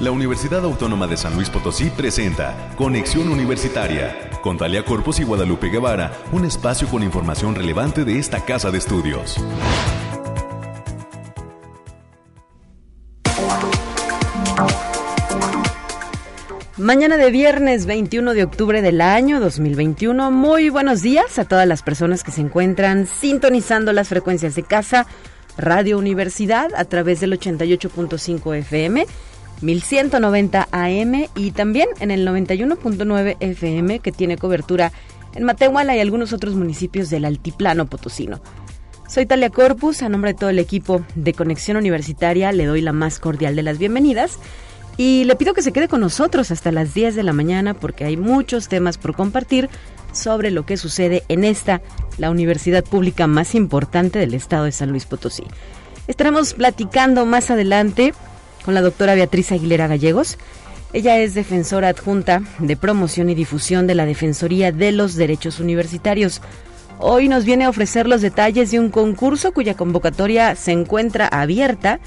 la Universidad Autónoma de San Luis Potosí presenta Conexión Universitaria con Talia Corpus y Guadalupe Guevara, un espacio con información relevante de esta casa de estudios. Mañana de viernes 21 de octubre del año 2021. Muy buenos días a todas las personas que se encuentran sintonizando las frecuencias de casa, Radio Universidad a través del 88.5 FM, 1190 AM y también en el 91.9 FM que tiene cobertura en Matehuala y algunos otros municipios del Altiplano Potosino. Soy Talia Corpus, a nombre de todo el equipo de Conexión Universitaria le doy la más cordial de las bienvenidas y le pido que se quede con nosotros hasta las 10 de la mañana porque hay muchos temas por compartir sobre lo que sucede en esta, la universidad pública más importante del estado de San Luis Potosí. Estaremos platicando más adelante con la doctora Beatriz Aguilera Gallegos. Ella es defensora adjunta de promoción y difusión de la Defensoría de los Derechos Universitarios. Hoy nos viene a ofrecer los detalles de un concurso cuya convocatoria se encuentra abierta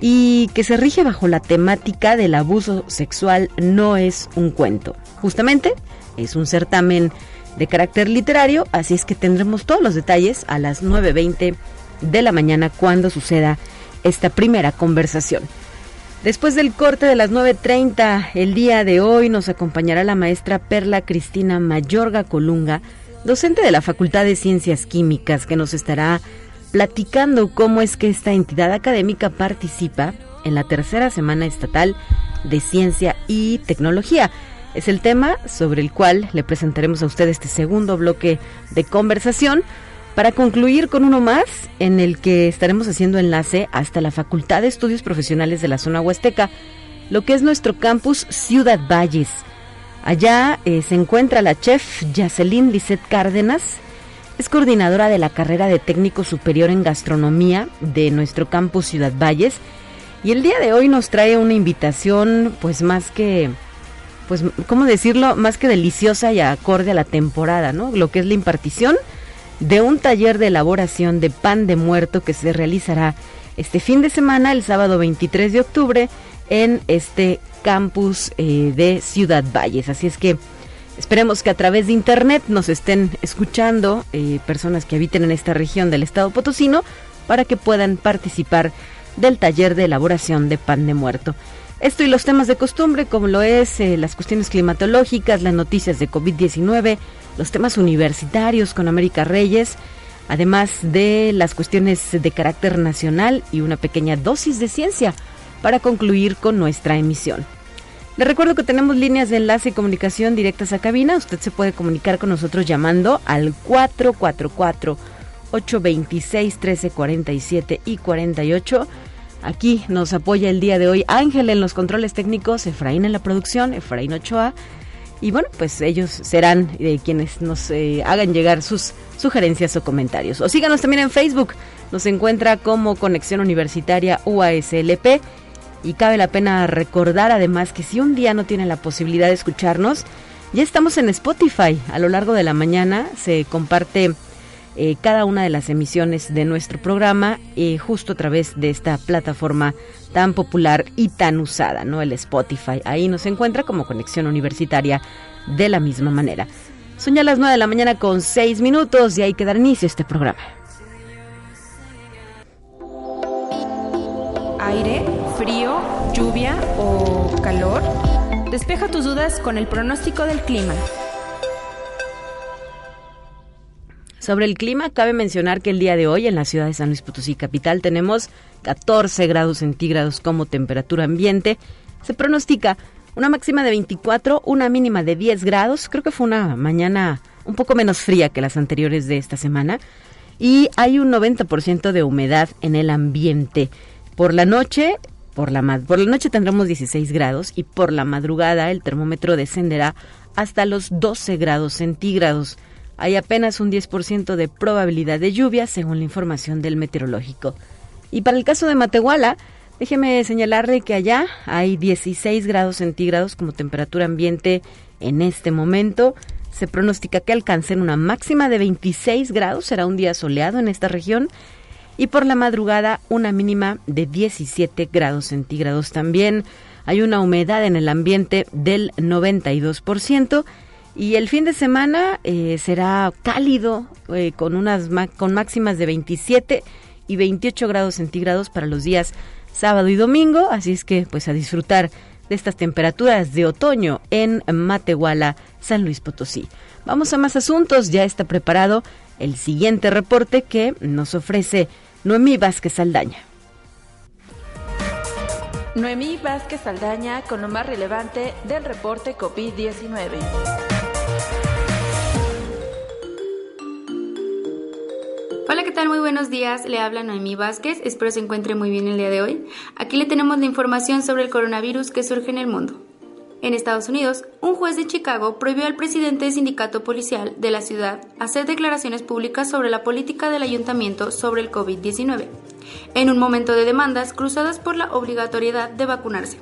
y que se rige bajo la temática del abuso sexual no es un cuento. Justamente es un certamen de carácter literario, así es que tendremos todos los detalles a las 9.20 de la mañana cuando suceda esta primera conversación. Después del corte de las 9.30, el día de hoy nos acompañará la maestra Perla Cristina Mayorga Colunga, docente de la Facultad de Ciencias Químicas, que nos estará platicando cómo es que esta entidad académica participa en la tercera semana estatal de ciencia y tecnología. Es el tema sobre el cual le presentaremos a usted este segundo bloque de conversación para concluir con uno más en el que estaremos haciendo enlace hasta la Facultad de Estudios Profesionales de la zona huasteca, lo que es nuestro campus Ciudad Valles. Allá eh, se encuentra la chef Yacelín Lisset Cárdenas, es coordinadora de la carrera de técnico superior en gastronomía de nuestro campus Ciudad Valles y el día de hoy nos trae una invitación pues más que pues cómo decirlo, más que deliciosa y acorde a la temporada, ¿no? Lo que es la impartición de un taller de elaboración de pan de muerto que se realizará este fin de semana, el sábado 23 de octubre, en este campus eh, de Ciudad Valles. Así es que Esperemos que a través de internet nos estén escuchando eh, personas que habiten en esta región del estado potosino para que puedan participar del taller de elaboración de pan de muerto. Esto y los temas de costumbre, como lo es eh, las cuestiones climatológicas, las noticias de COVID-19, los temas universitarios con América Reyes, además de las cuestiones de carácter nacional y una pequeña dosis de ciencia para concluir con nuestra emisión. Le recuerdo que tenemos líneas de enlace y comunicación directas a cabina. Usted se puede comunicar con nosotros llamando al 444 826 1347 y 48. Aquí nos apoya el día de hoy Ángel en los controles técnicos, Efraín en la producción, Efraín Ochoa. Y bueno, pues ellos serán eh, quienes nos eh, hagan llegar sus sugerencias o comentarios. O síganos también en Facebook. Nos encuentra como Conexión Universitaria UASLP y cabe la pena recordar además que si un día no tienen la posibilidad de escucharnos, ya estamos en Spotify. A lo largo de la mañana se comparte eh, cada una de las emisiones de nuestro programa eh, justo a través de esta plataforma tan popular y tan usada, ¿no? El Spotify. Ahí nos encuentra como conexión universitaria de la misma manera. Son ya las 9 de la mañana con 6 minutos y hay que dar inicio a este programa. Aire frío, lluvia o calor? Despeja tus dudas con el pronóstico del clima. Sobre el clima, cabe mencionar que el día de hoy en la ciudad de San Luis Potosí capital tenemos 14 grados centígrados como temperatura ambiente. Se pronostica una máxima de 24, una mínima de 10 grados. Creo que fue una mañana un poco menos fría que las anteriores de esta semana. Y hay un 90% de humedad en el ambiente. Por la noche por la, por la noche tendremos 16 grados y por la madrugada el termómetro descenderá hasta los 12 grados centígrados. Hay apenas un 10% de probabilidad de lluvia según la información del meteorológico. Y para el caso de Matehuala, déjeme señalarle que allá hay 16 grados centígrados como temperatura ambiente en este momento. Se pronostica que alcancen una máxima de 26 grados, será un día soleado en esta región y por la madrugada una mínima de 17 grados centígrados. También hay una humedad en el ambiente del 92% y el fin de semana eh, será cálido eh, con unas con máximas de 27 y 28 grados centígrados para los días sábado y domingo, así es que pues a disfrutar de estas temperaturas de otoño en Matehuala, San Luis Potosí. Vamos a más asuntos, ya está preparado el siguiente reporte que nos ofrece Noemí Vázquez Saldaña. Noemí Vázquez Saldaña con lo más relevante del reporte COVID-19. Hola, ¿qué tal? Muy buenos días. Le habla Noemí Vázquez. Espero se encuentre muy bien el día de hoy. Aquí le tenemos la información sobre el coronavirus que surge en el mundo. En Estados Unidos, un juez de Chicago prohibió al presidente del sindicato policial de la ciudad hacer declaraciones públicas sobre la política del ayuntamiento sobre el COVID-19, en un momento de demandas cruzadas por la obligatoriedad de vacunarse.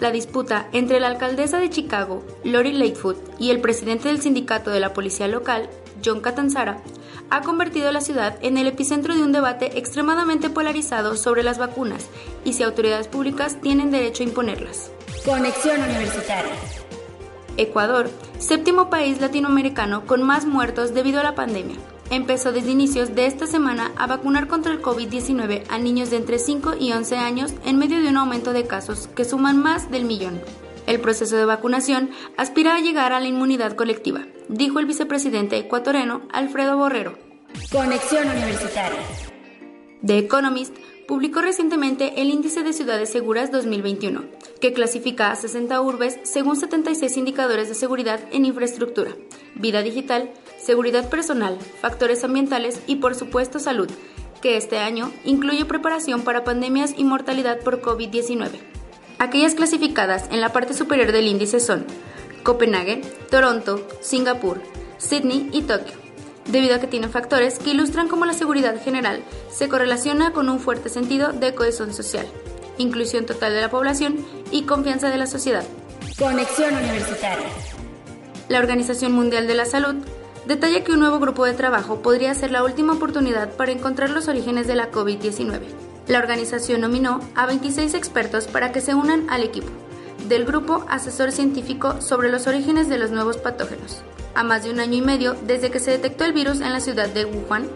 La disputa entre la alcaldesa de Chicago, Lori Lightfoot, y el presidente del sindicato de la policía local, John Catanzara, ha convertido la ciudad en el epicentro de un debate extremadamente polarizado sobre las vacunas y si autoridades públicas tienen derecho a imponerlas. Conexión Universitaria. Ecuador, séptimo país latinoamericano con más muertos debido a la pandemia, empezó desde inicios de esta semana a vacunar contra el COVID-19 a niños de entre 5 y 11 años en medio de un aumento de casos que suman más del millón. El proceso de vacunación aspira a llegar a la inmunidad colectiva, dijo el vicepresidente ecuatoriano Alfredo Borrero. Conexión Universitaria. The Economist publicó recientemente el Índice de Ciudades Seguras 2021, que clasifica a 60 urbes según 76 indicadores de seguridad en infraestructura, vida digital, seguridad personal, factores ambientales y por supuesto salud, que este año incluye preparación para pandemias y mortalidad por COVID-19. Aquellas clasificadas en la parte superior del índice son Copenhague, Toronto, Singapur, Sydney y Tokio, debido a que tienen factores que ilustran cómo la seguridad general se correlaciona con un fuerte sentido de cohesión social, inclusión total de la población y confianza de la sociedad. Conexión Universitaria. La Organización Mundial de la Salud detalla que un nuevo grupo de trabajo podría ser la última oportunidad para encontrar los orígenes de la COVID-19 la organización nominó a 26 expertos para que se unan al equipo del Grupo Asesor Científico sobre los orígenes de los nuevos patógenos. A más de un año y medio desde que se detectó el virus en la ciudad de Wuhan,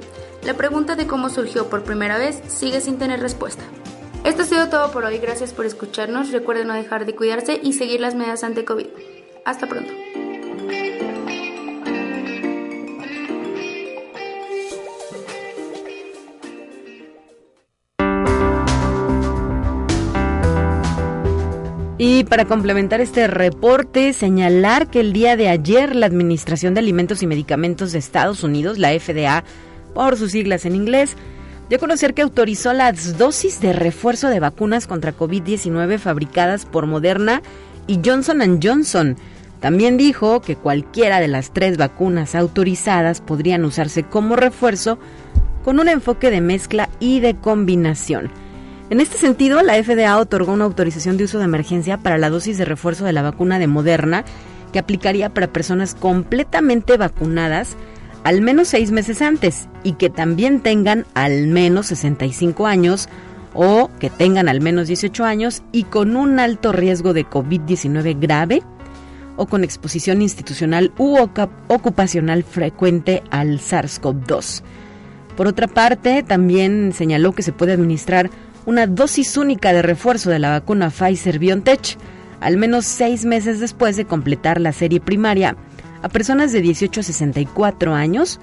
la pregunta de cómo surgió por primera vez sigue sin tener respuesta. Esto ha sido todo por hoy, gracias por escucharnos, recuerden no dejar de cuidarse y seguir las medidas ante COVID. Hasta pronto. Y para complementar este reporte, señalar que el día de ayer la Administración de Alimentos y Medicamentos de Estados Unidos, la FDA, por sus siglas en inglés, dio a conocer que autorizó las dosis de refuerzo de vacunas contra COVID-19 fabricadas por Moderna y Johnson Johnson. También dijo que cualquiera de las tres vacunas autorizadas podrían usarse como refuerzo con un enfoque de mezcla y de combinación. En este sentido, la FDA otorgó una autorización de uso de emergencia para la dosis de refuerzo de la vacuna de Moderna, que aplicaría para personas completamente vacunadas al menos seis meses antes y que también tengan al menos 65 años o que tengan al menos 18 años y con un alto riesgo de COVID-19 grave o con exposición institucional u ocupacional frecuente al SARS-CoV-2. Por otra parte, también señaló que se puede administrar una dosis única de refuerzo de la vacuna Pfizer BioNTech, al menos seis meses después de completar la serie primaria, a personas de 18 a 64 años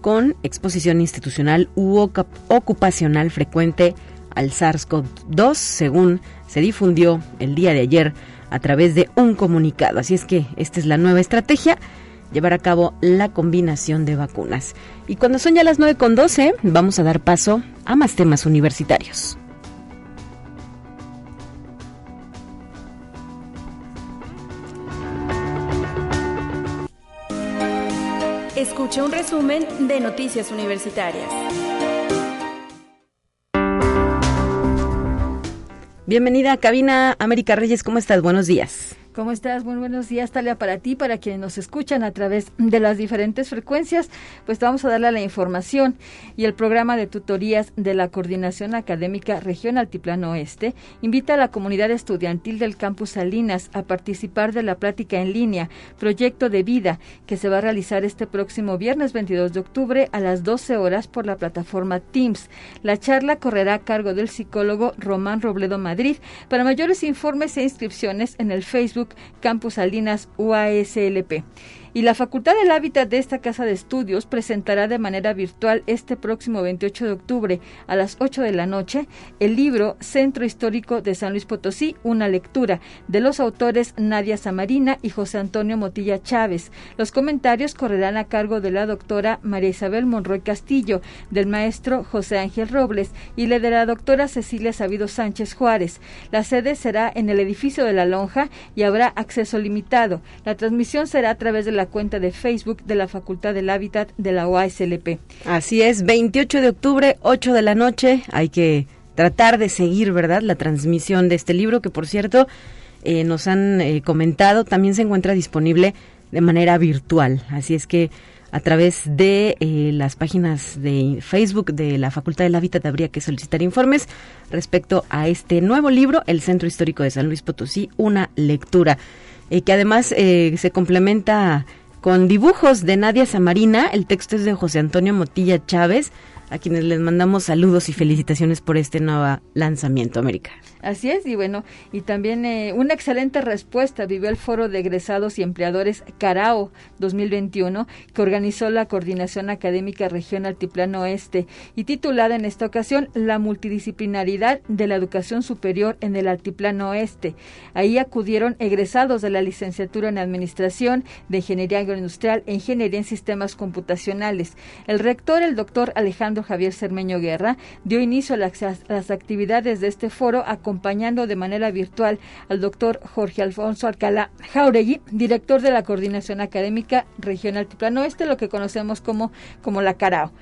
con exposición institucional u ocupacional frecuente al SARS-CoV-2, según se difundió el día de ayer a través de un comunicado. Así es que esta es la nueva estrategia, llevar a cabo la combinación de vacunas. Y cuando son ya las 9.12, vamos a dar paso a más temas universitarios. Escucha un resumen de Noticias Universitarias. Bienvenida a Cabina América Reyes, ¿cómo estás? Buenos días. ¿Cómo estás? Muy buenos días, Talia, para ti, para quienes nos escuchan a través de las diferentes frecuencias. Pues vamos a darle la información y el programa de tutorías de la Coordinación Académica Región Altiplano Oeste invita a la comunidad estudiantil del Campus Salinas a participar de la plática en línea Proyecto de Vida que se va a realizar este próximo viernes 22 de octubre a las 12 horas por la plataforma Teams. La charla correrá a cargo del psicólogo Román Robledo Madrid. Para mayores informes e inscripciones en el Facebook Campus Salinas UASLP. Y la Facultad del Hábitat de esta Casa de Estudios presentará de manera virtual este próximo 28 de octubre a las 8 de la noche el libro Centro Histórico de San Luis Potosí, una lectura de los autores Nadia Samarina y José Antonio Motilla Chávez. Los comentarios correrán a cargo de la doctora María Isabel Monroy Castillo, del maestro José Ángel Robles y de la doctora Cecilia Sabido Sánchez Juárez. La sede será en el edificio de la Lonja y habrá acceso limitado. La transmisión será a través de la cuenta de Facebook de la Facultad del Hábitat de la OASLP. Así es, 28 de octubre, 8 de la noche. Hay que tratar de seguir, ¿verdad?, la transmisión de este libro, que por cierto, eh, nos han eh, comentado, también se encuentra disponible de manera virtual. Así es que a través de eh, las páginas de Facebook de la Facultad del Hábitat habría que solicitar informes respecto a este nuevo libro, El Centro Histórico de San Luis Potosí, una lectura. Y que además eh, se complementa con dibujos de Nadia Samarina. El texto es de José Antonio Motilla Chávez, a quienes les mandamos saludos y felicitaciones por este nuevo lanzamiento, América. Así es, y bueno, y también eh, una excelente respuesta vivió el Foro de Egresados y Empleadores Carao 2021, que organizó la Coordinación Académica Región Altiplano Oeste, y titulada en esta ocasión La multidisciplinaridad de la educación superior en el Altiplano Oeste. Ahí acudieron egresados de la licenciatura en Administración, de Ingeniería Agroindustrial e Ingeniería en Sistemas Computacionales. El rector, el doctor Alejandro Javier Cermeño Guerra, dio inicio a las, actividades de este foro acompañando de manera virtual al doctor Jorge Alfonso Alcalá Jauregui, director de la Coordinación Académica Regional Altiplano Este, lo que conocemos como, como la CARAO.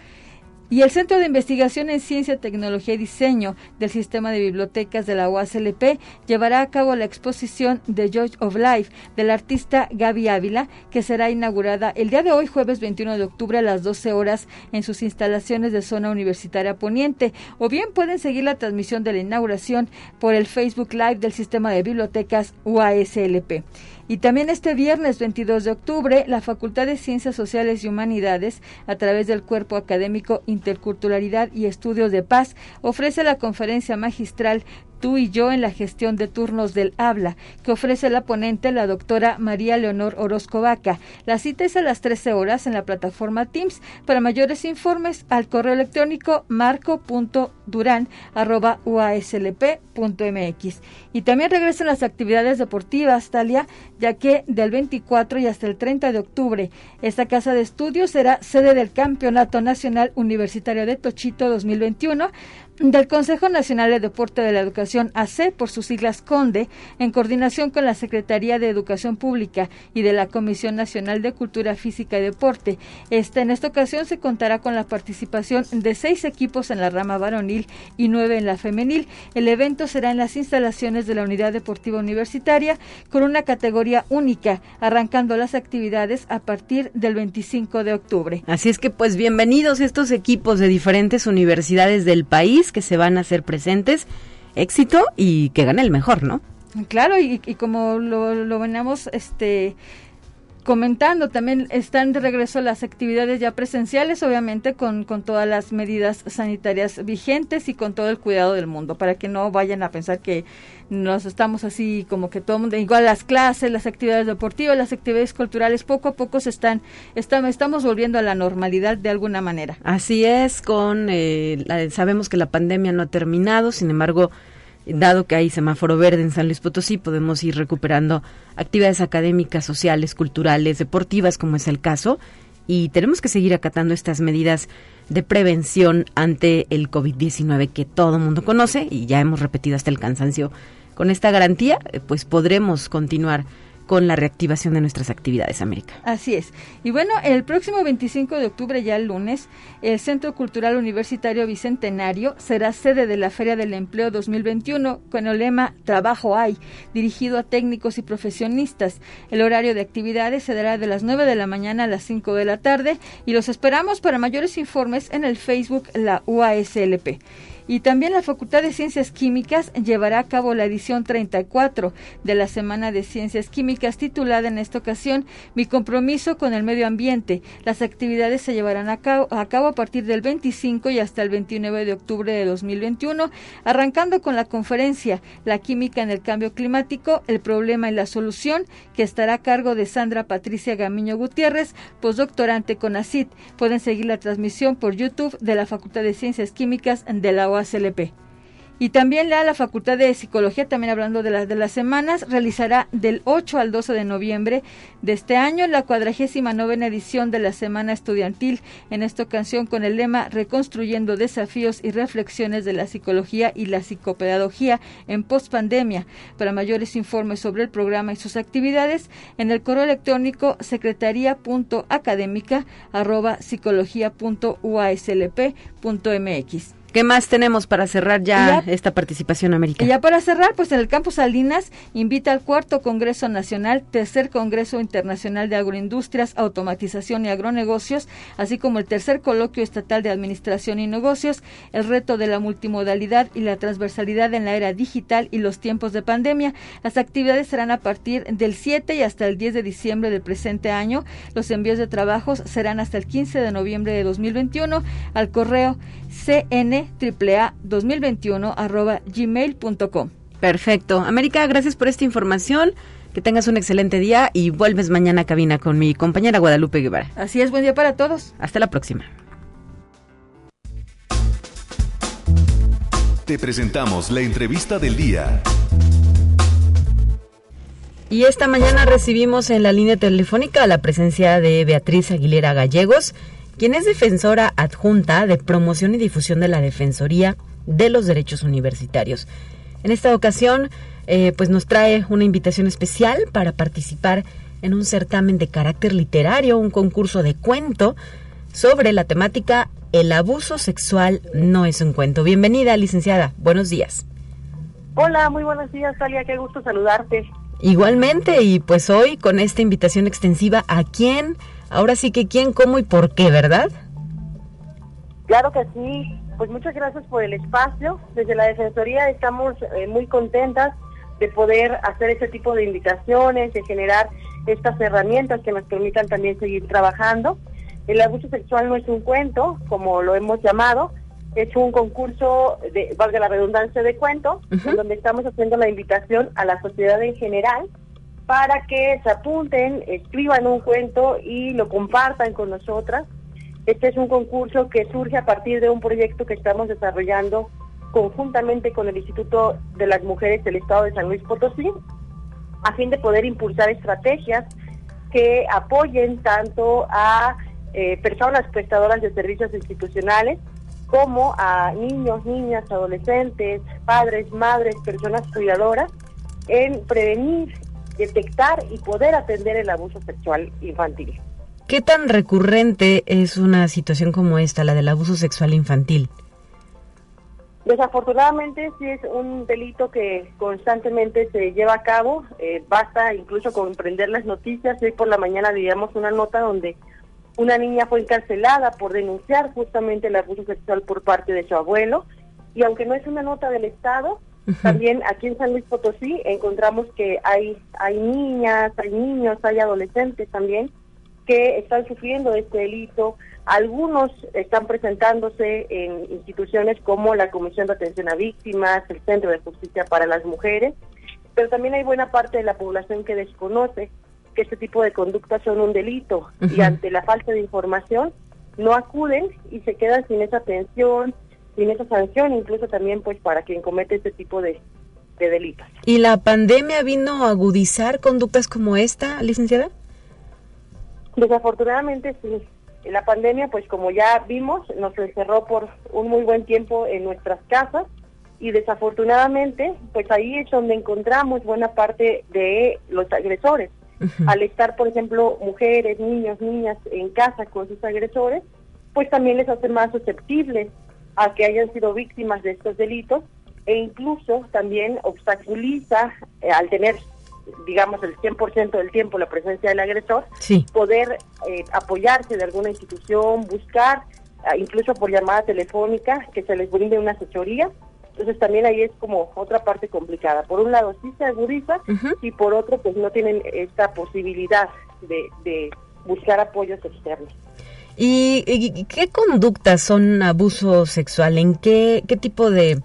Y el Centro de Investigación en Ciencia, Tecnología y Diseño del Sistema de Bibliotecas de la UASLP llevará a cabo la exposición The George of Life del artista Gaby Ávila, que será inaugurada el día de hoy, jueves 21 de octubre a las 12 horas en sus instalaciones de zona universitaria poniente. O bien pueden seguir la transmisión de la inauguración por el Facebook Live del Sistema de Bibliotecas UASLP. Y también este viernes 22 de octubre, la Facultad de Ciencias Sociales y Humanidades, a través del Cuerpo Académico Interculturalidad y Estudios de Paz, ofrece la conferencia magistral Tú y yo en la gestión de turnos del habla, que ofrece la ponente la doctora María Leonor Orozco Vaca. La cita es a las 13 horas en la plataforma Teams. Para mayores informes, al correo electrónico marco.duran.uaslp.mx. Y también regresan las actividades deportivas, Talia, ya que del 24 y hasta el 30 de octubre, esta casa de estudios será sede del Campeonato Nacional Universitario de Tochito 2021 del Consejo Nacional de Deporte de la Educación AC, por sus siglas CONDE, en coordinación con la Secretaría de Educación Pública y de la Comisión Nacional de Cultura Física y Deporte. Esta, en esta ocasión se contará con la participación de seis equipos en la rama varonil y nueve en la femenil. El evento será en las instalaciones de la Unidad Deportiva Universitaria con una categoría única, arrancando las actividades a partir del 25 de octubre. Así es que pues bienvenidos estos equipos de diferentes universidades del país que se van a hacer presentes, éxito y que gane el mejor, ¿no? Claro, y, como lo, lo venimos este, comentando, también están de regreso las actividades ya presenciales, obviamente con, con todas las medidas sanitarias vigentes y con todo el cuidado del mundo, para que no vayan a pensar que nos estamos así como que todo el mundo, igual las clases, las actividades deportivas, las actividades culturales, poco a poco se están, estamos, volviendo a la normalidad de alguna manera. Así es, con eh, sabemos que la pandemia no ha terminado, sin embargo, dado que hay semáforo verde en San Luis Potosí, podemos ir recuperando actividades académicas, sociales, culturales, deportivas, como es el caso, y tenemos que seguir acatando estas medidas de prevención ante el COVID-19 que todo mundo conoce y ya hemos repetido hasta el cansancio. Con esta garantía, eh, pues podremos continuar con la reactivación de nuestras actividades, América. Así es. Y bueno, el próximo 25 de octubre, ya el lunes, el Centro Cultural Universitario Bicentenario será sede de la Feria del Empleo 2021 con el lema Trabajo hay, dirigido a técnicos y profesionistas. El horario de actividades se dará de las 9 de la mañana a las 5 de la tarde y los esperamos para mayores informes en el Facebook La UASLP. Y también la Facultad de Ciencias Químicas llevará a cabo la edición 34 de la Semana de Ciencias Químicas titulada en esta ocasión Mi compromiso con el medio ambiente. Las actividades se llevarán a cabo, a cabo, a partir del 25 y hasta el 29 de octubre de 2021, arrancando con la conferencia La química en el cambio climático, el problema y la solución, que estará a cargo de Sandra Patricia Gamiño Gutiérrez, postdoctorante con ACID. Pueden seguir la transmisión por YouTube de la Facultad de Ciencias Químicas de la Y también la, la Facultad de Psicología, también hablando de las de las semanas, realizará del 8 al 12 de noviembre de este año la cuadragésima novena edición de la Semana Estudiantil, en esta ocasión con el lema Reconstruyendo desafíos y reflexiones de la psicología y la psicopedagogía en pospandemia. Para mayores informes sobre el programa y sus actividades, en el correo electrónico secretaría.académica arroba psicología.uaslp.mx. ¿Qué más tenemos para cerrar ya, ya, esta participación americana? Ya para cerrar, pues en el Campus Salinas invita al cuarto Congreso Nacional, tercer Congreso Internacional de Agroindustrias, Automatización y Agronegocios, así como el tercer Coloquio Estatal de Administración y Negocios, el reto de la multimodalidad y la transversalidad en la era digital y los tiempos de pandemia. Las actividades serán a partir del 7 y hasta el 10 de diciembre del presente año. Los envíos de trabajos serán hasta el 15 de noviembre de 2021 al correo cn AAA 2021 arroba gmail.com. Perfecto. América, gracias por esta información. Que tengas un excelente día y vuelves mañana a cabina con mi compañera Guadalupe Guevara. Así es, buen día para todos. Hasta la próxima. Te presentamos la entrevista del día. Y esta mañana recibimos en la línea telefónica la presencia de Beatriz Aguilera Gallegos, quien es defensora adjunta de promoción y difusión de la Defensoría de los Derechos Universitarios. En esta ocasión, eh, pues nos trae una invitación especial para participar en un certamen de carácter literario, un concurso de cuento sobre la temática El abuso sexual no es un cuento. Bienvenida, licenciada. Buenos días. Hola, muy buenos días, Talia. Qué gusto saludarte. Igualmente, y pues hoy con esta invitación extensiva, ¿a quién Ahora sí que quién, cómo y por qué, ¿verdad? Claro que sí. Pues muchas gracias por el espacio. Desde la Defensoría estamos eh, muy contentas de poder hacer este tipo de invitaciones, de generar estas herramientas que nos permitan también seguir trabajando. El abuso sexual no es un cuento, como lo hemos llamado, es un concurso, de, valga la redundancia, de cuento, en donde estamos haciendo la invitación a la sociedad en general para que se apunten, escriban un cuento y lo compartan con nosotras. Este es un concurso que surge a partir de un proyecto que estamos desarrollando conjuntamente con el Instituto de las Mujeres del Estado de San Luis Potosí, a fin de poder impulsar estrategias que apoyen tanto a eh, personas prestadoras de servicios institucionales como a niños, niñas, adolescentes, padres, madres, personas cuidadoras en prevenir detectar y poder atender el abuso sexual infantil. ¿Qué tan recurrente es una situación como esta, la del abuso sexual infantil? Desafortunadamente sí es un delito que constantemente se lleva a cabo. Eh, basta incluso comprender las noticias. Hoy por la mañana veíamos una nota donde una niña fue encarcelada por denunciar justamente el abuso sexual por parte de su abuelo. Y aunque no es una nota del Estado, también aquí en San Luis Potosí encontramos que hay, hay niñas, hay niños, hay adolescentes también que están sufriendo este delito. Algunos están presentándose en instituciones como la Comisión de Atención a Víctimas, el Centro de Justicia para las Mujeres, pero también hay buena parte de la población que desconoce que este tipo de conductas son un delito. Y ante la falta de información no acuden y se quedan sin esa atención, sin esa sanción, incluso también pues para quien comete este tipo de, delitos. ¿Y la pandemia vino a agudizar conductas como esta, licenciada? Desafortunadamente sí. La pandemia, pues como ya vimos, nos encerró por un muy buen tiempo en nuestras casas y desafortunadamente, pues ahí es donde encontramos buena parte de los agresores. Al estar, por ejemplo, mujeres, niños, niñas en casa con sus agresores, pues también les hace más susceptibles a que hayan sido víctimas de estos delitos e incluso también obstaculiza eh, al tener digamos el 100% del tiempo la presencia del agresor, poder eh, apoyarse de alguna institución, buscar ah, incluso por llamada telefónica que se les brinde una asesoría. Entonces también ahí es como otra parte complicada. Por un lado sí se agudiza y por otro pues no tienen esta posibilidad de, buscar apoyos externos. ¿Y, qué conductas son abuso sexual? ¿En qué, qué tipo de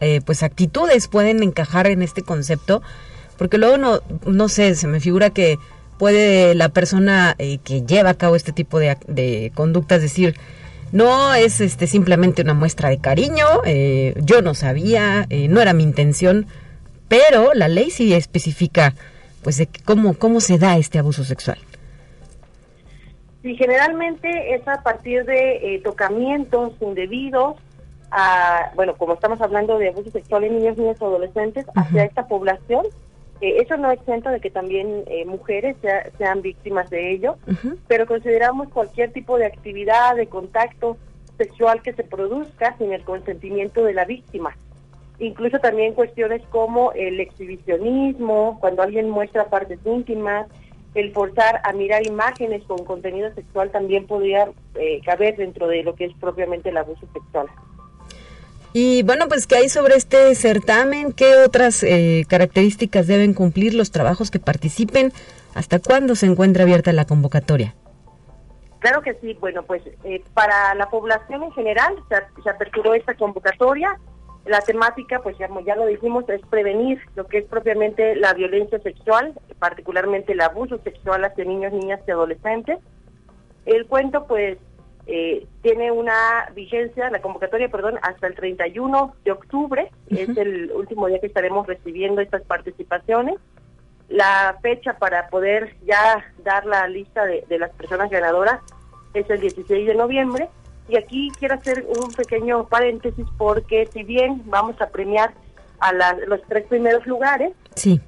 eh, pues actitudes pueden encajar en este concepto? Porque luego no, no sé, se me figura que puede la persona eh, que lleva a cabo este tipo de, de, conductas decir, no es este simplemente una muestra de cariño, eh, yo no sabía, no era mi intención, pero la ley sí especifica pues de cómo, cómo se da este abuso sexual. Sí, generalmente es a partir de tocamientos indebidos, bueno, como estamos hablando de abuso sexual en niños, niñas o adolescentes, hacia esta población. Eh, eso no exento de que también eh, mujeres sean víctimas de ello, pero consideramos cualquier tipo de actividad, de contacto sexual que se produzca sin el consentimiento de la víctima. Incluso también cuestiones como el exhibicionismo, cuando alguien muestra partes íntimas, el forzar a mirar imágenes con contenido sexual también podría eh, caber dentro de lo que es propiamente el abuso sexual. Y bueno, pues ¿qué hay sobre este certamen? ¿Qué otras eh, características deben cumplir los trabajos que participen? ¿Hasta cuándo se encuentra abierta la convocatoria? Claro que sí, bueno, pues eh, para la población en general se, aperturó esta convocatoria. La temática, pues ya, ya lo dijimos, es prevenir lo que es propiamente la violencia sexual, particularmente el abuso sexual hacia niños, niñas y adolescentes. El cuento, pues, eh, tiene una vigencia, la convocatoria, perdón, hasta el 31 de octubre, es el último día que estaremos recibiendo estas participaciones. La fecha para poder ya dar la lista de, las personas ganadoras es el 16 de noviembre. Y aquí quiero hacer un pequeño paréntesis porque si bien vamos a premiar a los tres primeros lugares, sí.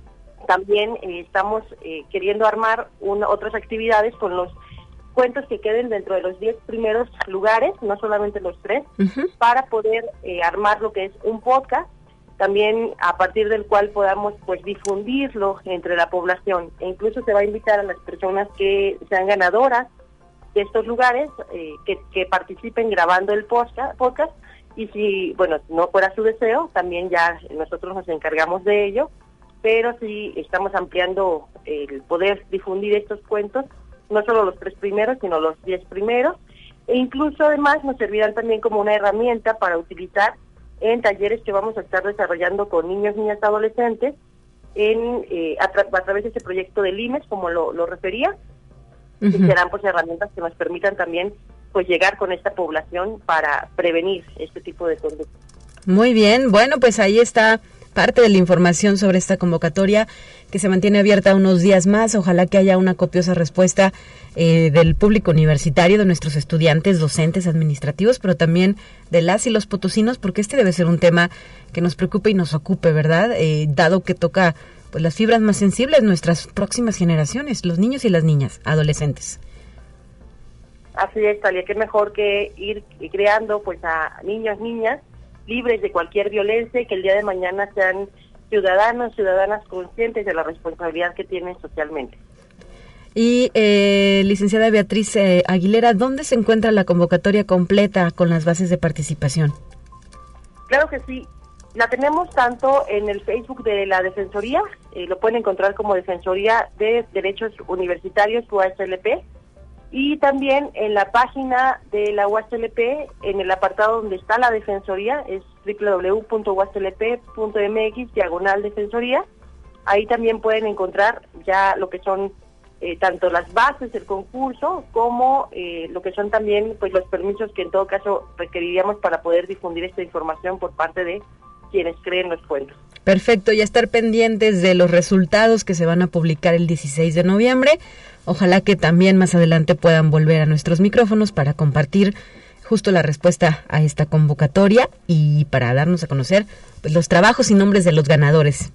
también eh, estamos eh, queriendo armar otras actividades con los cuentos que queden dentro de los 10 primeros lugares, no solamente los tres, para poder eh, armar lo que es un podcast, también a partir del cual podamos pues difundirlo entre la población. E incluso se va a invitar a las personas que sean ganadoras de estos lugares, eh, que, participen grabando el podcast, y si, bueno, no fuera su deseo, también ya nosotros nos encargamos de ello, pero si estamos ampliando el poder difundir estos cuentos no solo los tres primeros, sino los diez primeros. E incluso además nos servirán también como una herramienta para utilizar en talleres que vamos a estar desarrollando con niños, niñas, adolescentes, en, eh, a, través de ese proyecto de LIMES, como lo, refería, y serán pues herramientas que nos permitan también pues llegar con esta población para prevenir este tipo de conductas. Muy bien, bueno, pues ahí está parte de la información sobre esta convocatoria que se mantiene abierta unos días más. Ojalá que haya una copiosa respuesta eh, del público universitario, de nuestros estudiantes, docentes, administrativos, pero también de las y los potosinos, porque este debe ser un tema que nos preocupe y nos ocupe, ¿verdad? Eh, dado que toca pues las fibras más sensibles, nuestras próximas generaciones, los niños y las niñas, adolescentes. Así es, Talia, qué mejor que ir creando pues a niños, niñas libres de cualquier violencia y que el día de mañana sean ciudadanos, ciudadanas conscientes de la responsabilidad que tienen socialmente. Y eh, licenciada Beatriz eh, Aguilera, ¿dónde se encuentra la convocatoria completa con las bases de participación? Claro que sí. La tenemos tanto en el Facebook de la Defensoría, eh, lo pueden encontrar como Defensoría de Derechos Universitarios, UASLP, y también en la página de la UASLP, en el apartado donde está la Defensoría, es www.uaslp.mx, diagonal Defensoría. Ahí también pueden encontrar ya lo que son eh, tanto las bases del concurso como eh, lo que son también pues los permisos que en todo caso requeriríamos para poder difundir esta información por parte de quienes creen los cuentos. Perfecto, y estar pendientes de los resultados que se van a publicar el 16 de noviembre. Ojalá que también más adelante puedan volver a nuestros micrófonos para compartir justo la respuesta a esta convocatoria y para darnos a conocer pues, los trabajos y nombres de los ganadores.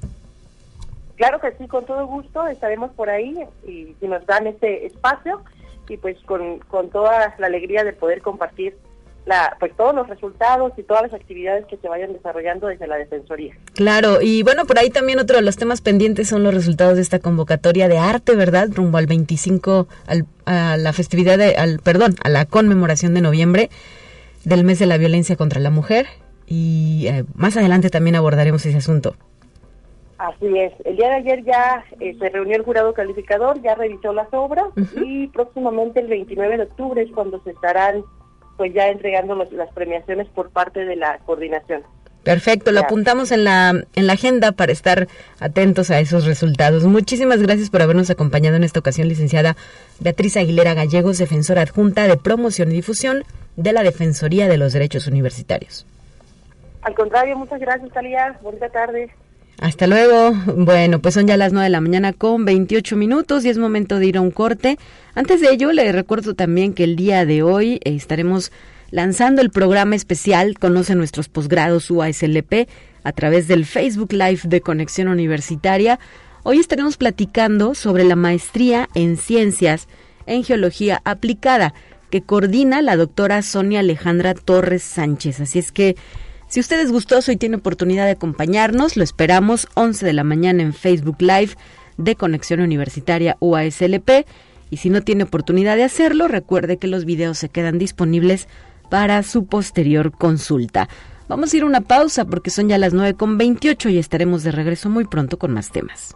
Claro que sí, con todo gusto estaremos por ahí y si nos dan este espacio y pues con, con toda la alegría de poder compartir la, pues todos los resultados y todas las actividades que se vayan desarrollando desde la Defensoría. Claro, y bueno, por ahí también otro de los temas pendientes son los resultados de esta convocatoria de arte, ¿verdad? Rumbo al 25, al, a la festividad, de, al, perdón, a la conmemoración de noviembre del mes de la violencia contra la mujer y eh, más adelante también abordaremos ese asunto. Así es. El día de ayer ya eh, se reunió el jurado calificador, ya revisó las obras y próximamente el 29 de octubre es cuando se estarán pues ya entregando las premiaciones por parte de la coordinación. Perfecto, lo apuntamos en la, en la agenda para estar atentos a esos resultados. Muchísimas gracias por habernos acompañado en esta ocasión, licenciada Beatriz Aguilera Gallegos, defensora adjunta de promoción y difusión de la Defensoría de los Derechos Universitarios. Al contrario, muchas gracias, Talía. Buenas tardes. Hasta luego. Bueno, pues son ya las 9 de la mañana con 28 minutos y es momento de ir a un corte. Antes de ello, le recuerdo también que el día de hoy eh, estaremos lanzando el programa especial Conoce nuestros posgrados UASLP a través del Facebook Live de Conexión Universitaria. Hoy estaremos platicando sobre la maestría en ciencias en geología aplicada que coordina la doctora Sonia Alejandra Torres Sánchez. Así es que si usted es gustoso y tiene oportunidad de acompañarnos, lo esperamos 11 de la mañana en Facebook Live de Conexión Universitaria UASLP. Y si no tiene oportunidad de hacerlo, recuerde que los videos se quedan disponibles para su posterior consulta. Vamos a ir a una pausa porque son ya las 9.28 y estaremos de regreso muy pronto con más temas.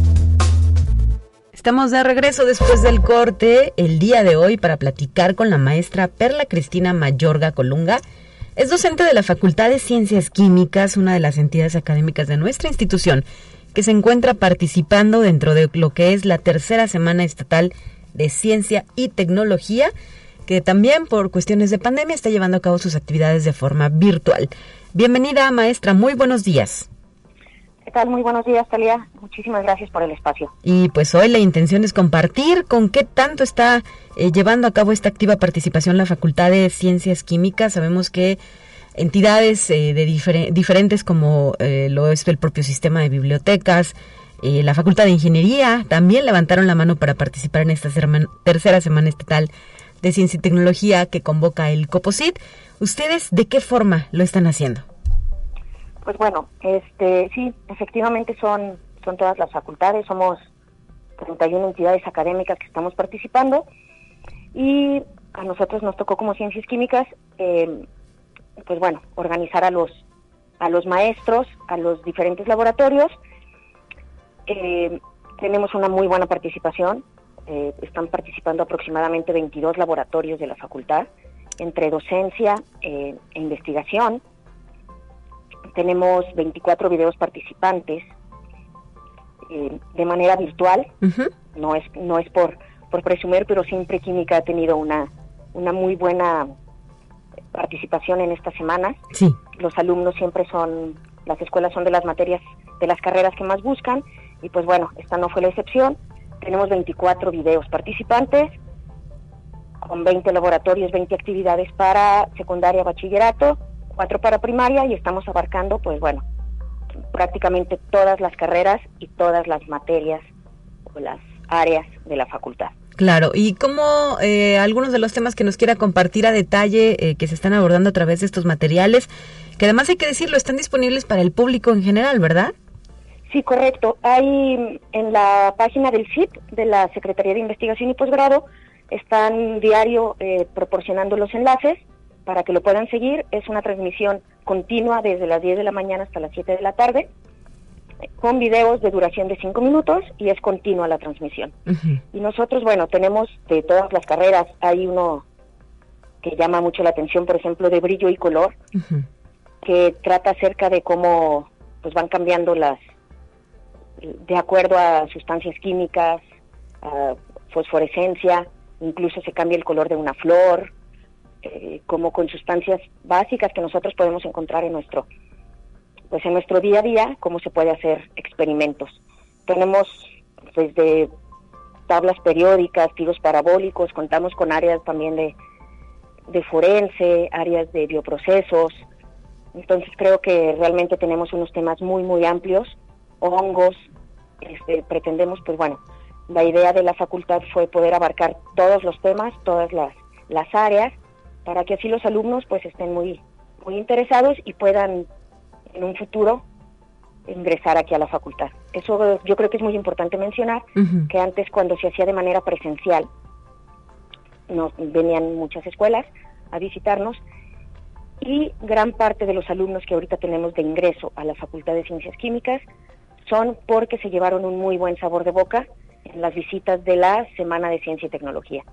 Estamos de regreso después del corte el día de hoy para platicar con la maestra Perla Cristina Mayorga Colunga. Es docente de la Facultad de Ciencias Químicas, una de las entidades académicas de nuestra institución, que se encuentra participando dentro de lo que es la tercera semana estatal de ciencia y tecnología, que también por cuestiones de pandemia está llevando a cabo sus actividades de forma virtual. Bienvenida, maestra, muy buenos días. ¿Qué? Muy buenos días, Talia. Muchísimas gracias por el espacio. Y pues hoy la intención es compartir con qué tanto está eh, llevando a cabo esta activa participación la Facultad de Ciencias Químicas. Sabemos que entidades eh, de diferentes como eh, lo es el propio sistema de bibliotecas, la Facultad de Ingeniería también levantaron la mano para participar en esta tercera semana estatal de Ciencia y Tecnología que convoca el COPOSIT. ¿Ustedes de qué forma lo están haciendo? Pues bueno, este, sí, efectivamente son, son todas las facultades, somos 31 entidades académicas que estamos participando y a nosotros nos tocó como ciencias químicas, eh, pues bueno, organizar a los, a los maestros, a los diferentes laboratorios. Eh, tenemos una muy buena participación, eh, están participando aproximadamente 22 laboratorios de la facultad, entre docencia e investigación tenemos 24 videos participantes eh, de manera virtual. No es no es por por presumir, pero siempre Química ha tenido una una muy buena participación en estas semanas. Sí. Los alumnos siempre son las escuelas son de las materias de las carreras que más buscan y pues bueno, esta no fue la excepción. Tenemos 24 videos participantes con 20 laboratorios, 20 actividades para secundaria, bachillerato cuatro para primaria y estamos abarcando, pues bueno, prácticamente todas las carreras y todas las materias o las áreas de la facultad. Claro, y como eh, algunos de los temas que nos quiera compartir a detalle eh, que se están abordando a través de estos materiales, que además hay que decirlo, están disponibles para el público en general, ¿verdad? Sí, correcto. Hay en la página del CIP, de la Secretaría de Investigación y Posgrado, están diario eh, proporcionando los enlaces para que lo puedan seguir. Es una transmisión continua desde las 10 de la mañana hasta las 7 de la tarde, con videos de duración de 5 minutos y es continua la transmisión. Y nosotros, bueno, tenemos de todas las carreras, hay uno que llama mucho la atención, por ejemplo, de brillo y color, que trata acerca de cómo pues van cambiando las de acuerdo a sustancias químicas, a fosforescencia, incluso se cambia el color de una flor, eh, como con sustancias básicas que nosotros podemos encontrar en nuestro, pues en nuestro día a día, cómo se puede hacer experimentos. Tenemos desde tablas periódicas, tiros parabólicos, contamos con áreas también de, de forense, áreas de bioprocesos. Entonces creo que realmente tenemos unos temas muy, muy amplios, hongos, este, pretendemos, pues bueno, la idea de la facultad fue poder abarcar todos los temas, todas las, las áreas, para que así los alumnos pues estén muy, muy interesados y puedan en un futuro ingresar aquí a la facultad. Eso yo creo que es muy importante mencionar, que antes cuando se hacía de manera presencial, nos venían muchas escuelas a visitarnos y gran parte de los alumnos que ahorita tenemos de ingreso a la Facultad de Ciencias Químicas son porque se llevaron un muy buen sabor de boca en las visitas de la Semana de Ciencia y Tecnología.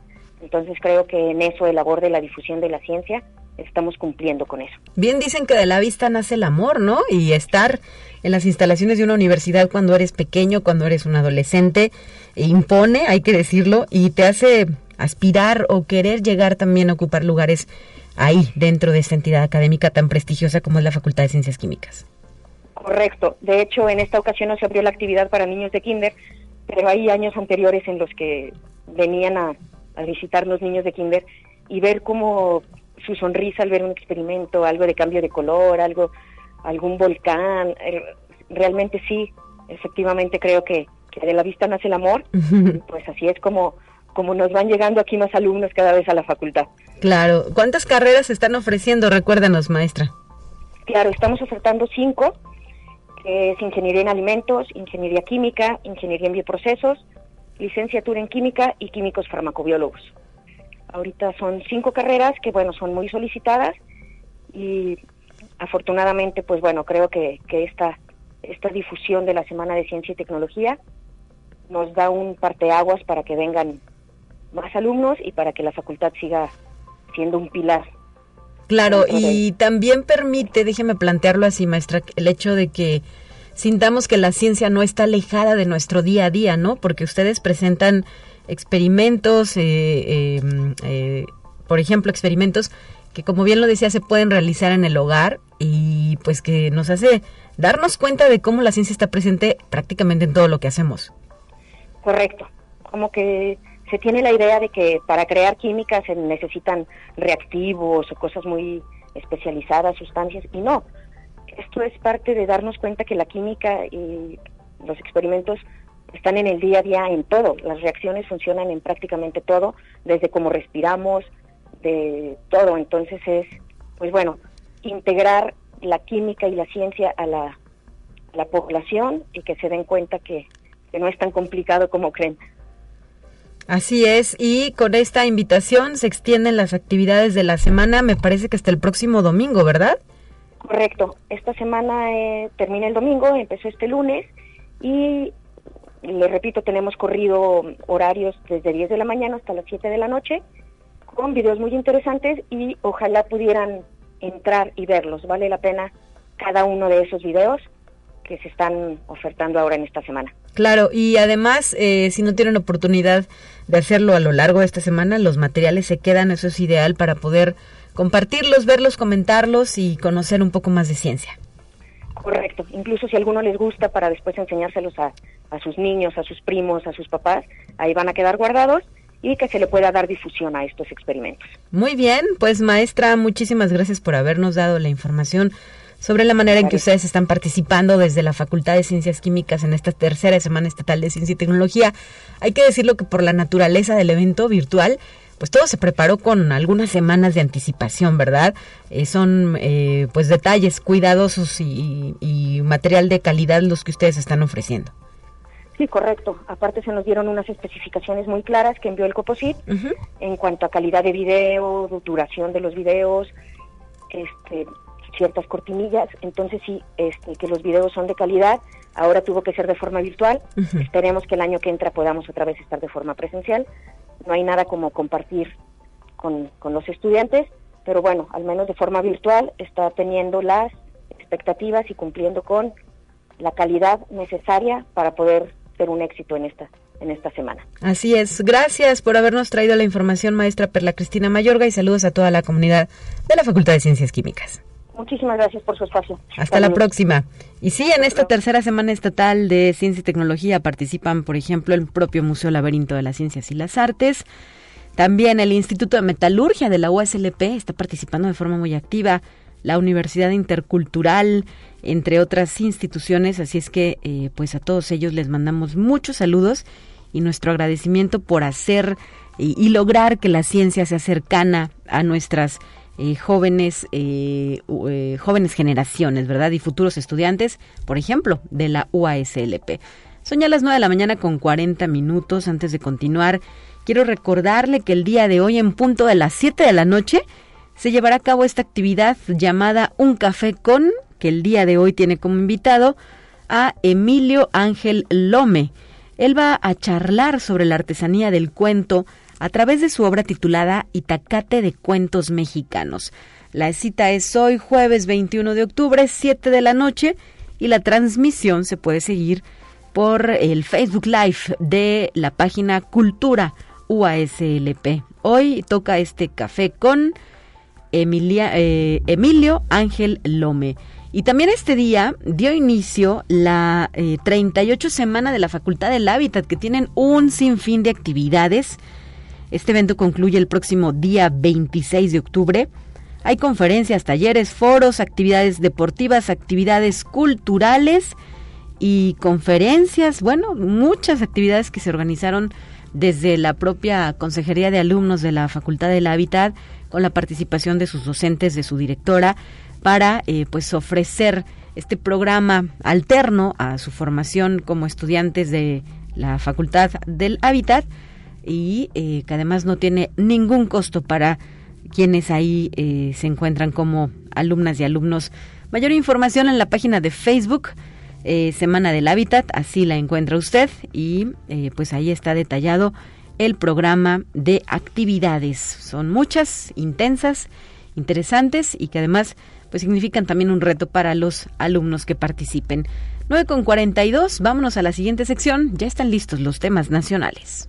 Entonces creo que en eso, el labor de la difusión de la ciencia, estamos cumpliendo con eso. Bien dicen que de la vista nace el amor, ¿no? Y estar en las instalaciones de una universidad cuando eres pequeño, cuando eres un adolescente, impone, hay que decirlo, y te hace aspirar o querer llegar también a ocupar lugares ahí, dentro de esta entidad académica tan prestigiosa como es la Facultad de Ciencias Químicas. Correcto. De hecho, en esta ocasión no se abrió la actividad para niños de kinder, pero hay años anteriores en los que venían a, a visitar los niños de kinder y ver cómo su sonrisa al ver un experimento, algo de cambio de color, algo, algún volcán, eh, realmente sí, efectivamente creo que, que, de la vista nace el amor, pues así es como, como nos van llegando aquí más alumnos cada vez a la facultad. Claro, ¿cuántas carreras se están ofreciendo? Recuérdanos, maestra. Claro, estamos ofertando cinco, que es Ingeniería en Alimentos, Ingeniería Química, Ingeniería en Bioprocesos, Licenciatura en Química y Químicos Farmacobiólogos. Ahorita son cinco carreras que, bueno, son muy solicitadas y afortunadamente, pues bueno, creo que, que esta, esta difusión de la Semana de Ciencia y Tecnología nos da un parteaguas para que vengan más alumnos y para que la facultad siga siendo un pilar. Claro, y también permite, déjeme plantearlo así, maestra, el hecho de que sintamos que la ciencia no está alejada de nuestro día a día, ¿no? Porque ustedes presentan experimentos, eh, eh, eh, por ejemplo, experimentos que como bien lo decía se pueden realizar en el hogar y pues que nos hace darnos cuenta de cómo la ciencia está presente prácticamente en todo lo que hacemos. Correcto, como que se tiene la idea de que para crear químicas se necesitan reactivos o cosas muy especializadas, sustancias, y no. Esto es parte de darnos cuenta que la química y los experimentos están en el día a día en todo. Las reacciones funcionan en prácticamente todo, desde cómo respiramos, de todo. Entonces es, pues bueno, integrar la química y la ciencia a la, la población y que se den cuenta que, que no es tan complicado como creen. Así es, y con esta invitación se extienden las actividades de la semana, me parece que hasta el próximo domingo, ¿verdad? Correcto, esta semana eh, termina el domingo, empezó este lunes y le repito, tenemos corrido horarios desde 10 de la mañana hasta las 7 de la noche, con videos muy interesantes y ojalá pudieran entrar y verlos. Vale la pena cada uno de esos videos que se están ofertando ahora en esta semana. Claro, y además, eh, si no tienen oportunidad de hacerlo a lo largo de esta semana, los materiales se quedan, eso es ideal para poder compartirlos, verlos, comentarlos y conocer un poco más de ciencia. Correcto, incluso si a alguno les gusta para después enseñárselos a, a sus niños, a sus primos, a sus papás, ahí van a quedar guardados y que se le pueda dar difusión a estos experimentos. Muy bien, pues maestra, muchísimas gracias por habernos dado la información sobre la manera en que ustedes están participando desde la Facultad de Ciencias Químicas en esta tercera Semana Estatal de Ciencia y Tecnología. Hay que decirlo que por la naturaleza del evento virtual, pues todo se preparó con algunas semanas de anticipación, ¿verdad? Eh, son eh, pues detalles cuidadosos y, y material de calidad los que ustedes están ofreciendo. Sí, correcto. Aparte se nos dieron unas especificaciones muy claras que envió el COPOSIT en cuanto a calidad de video, duración de los videos, este, ciertas cortinillas. Entonces sí, este, que los videos son de calidad. Ahora tuvo que ser de forma virtual. Esperemos que el año que entra podamos otra vez estar de forma presencial. No hay nada como compartir con, con los estudiantes, pero bueno, al menos de forma virtual está teniendo las expectativas y cumpliendo con la calidad necesaria para poder ser un éxito en esta en esta semana. Así es. Gracias por habernos traído la información, maestra Perla Cristina Mayorga, y saludos a toda la comunidad de la Facultad de Ciencias Químicas. Muchísimas gracias por su espacio. Hasta la próxima. Y sí, en esta tercera semana estatal de Ciencia y Tecnología participan, por ejemplo, el propio Museo Laberinto de las Ciencias y las Artes. También el Instituto de Metalurgia de la USLP está participando de forma muy activa. La Universidad Intercultural, entre otras instituciones. Así es que, eh, pues a todos ellos les mandamos muchos saludos y nuestro agradecimiento por hacer y, lograr que la ciencia sea cercana a nuestras eh, jóvenes eh, jóvenes generaciones, ¿verdad? Y futuros estudiantes, por ejemplo, de la UASLP. Son ya las 9 de la mañana con 40 minutos. Antes de continuar, quiero recordarle que el día de hoy, en punto de las 7 de la noche, se llevará a cabo esta actividad llamada Un Café con que el día de hoy tiene como invitado a Emilio Ángel Lome. Él va a charlar sobre la artesanía del cuento a través de su obra titulada Itacate de Cuentos Mexicanos. La cita es hoy jueves 21 de octubre, 7 de la noche, y la transmisión se puede seguir por el Facebook Live de la página Cultura UASLP. Hoy toca este café con Emilia, eh, Emilio Ángel Lome. Y también este día dio inicio la 38 eh, semana de la Facultad del Hábitat, que tienen un sinfín de actividades. Este evento concluye el próximo día 26 de octubre. Hay conferencias, talleres, foros, actividades deportivas, actividades culturales y conferencias. Bueno, muchas actividades que se organizaron desde la propia Consejería de Alumnos de la Facultad del Hábitat, con la participación de sus docentes, de su directora para eh, pues ofrecer este programa alterno a su formación como estudiantes de la Facultad del Hábitat y eh, que además no tiene ningún costo para quienes ahí eh, se encuentran como alumnas y alumnos. Mayor información en la página de Facebook Semana del Hábitat, así la encuentra usted y pues ahí está detallado el programa de actividades. Son muchas, intensas, interesantes y que además pues significan también un reto para los alumnos que participen. 9 con 42, vámonos a la siguiente sección. Ya están listos los temas nacionales.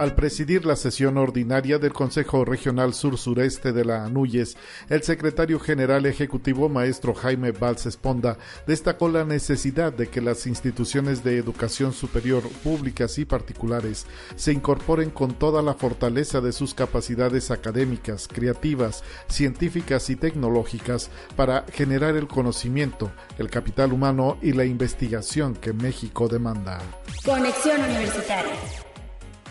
al presidir la sesión ordinaria del Consejo Regional Sur-Sureste de la ANUYES, el secretario general ejecutivo maestro Jaime Valls Esponda destacó la necesidad de que las instituciones de educación superior públicas y particulares se incorporen con toda la fortaleza de sus capacidades académicas, creativas, científicas y tecnológicas para generar el conocimiento, el capital humano y la investigación que México demanda. Conexión Universitaria.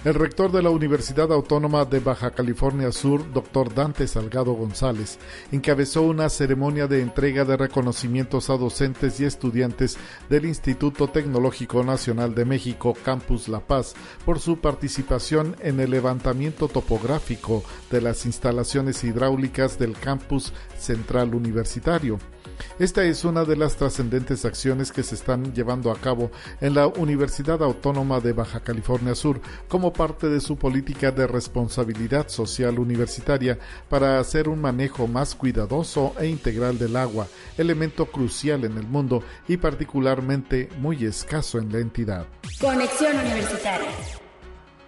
El rector de la Universidad Autónoma de Baja California Sur, doctor Dante Salgado González, encabezó una ceremonia de entrega de reconocimientos a docentes y estudiantes del Instituto Tecnológico Nacional de México, Campus La Paz, por su participación en el levantamiento topográfico de las instalaciones hidráulicas del Campus Central Universitario. Esta es una de las trascendentes acciones que se están llevando a cabo en la Universidad Autónoma de Baja California Sur como parte de su política de responsabilidad social universitaria para hacer un manejo más cuidadoso e integral del agua, elemento crucial en el mundo y particularmente muy escaso en la entidad. Conexión Universitaria.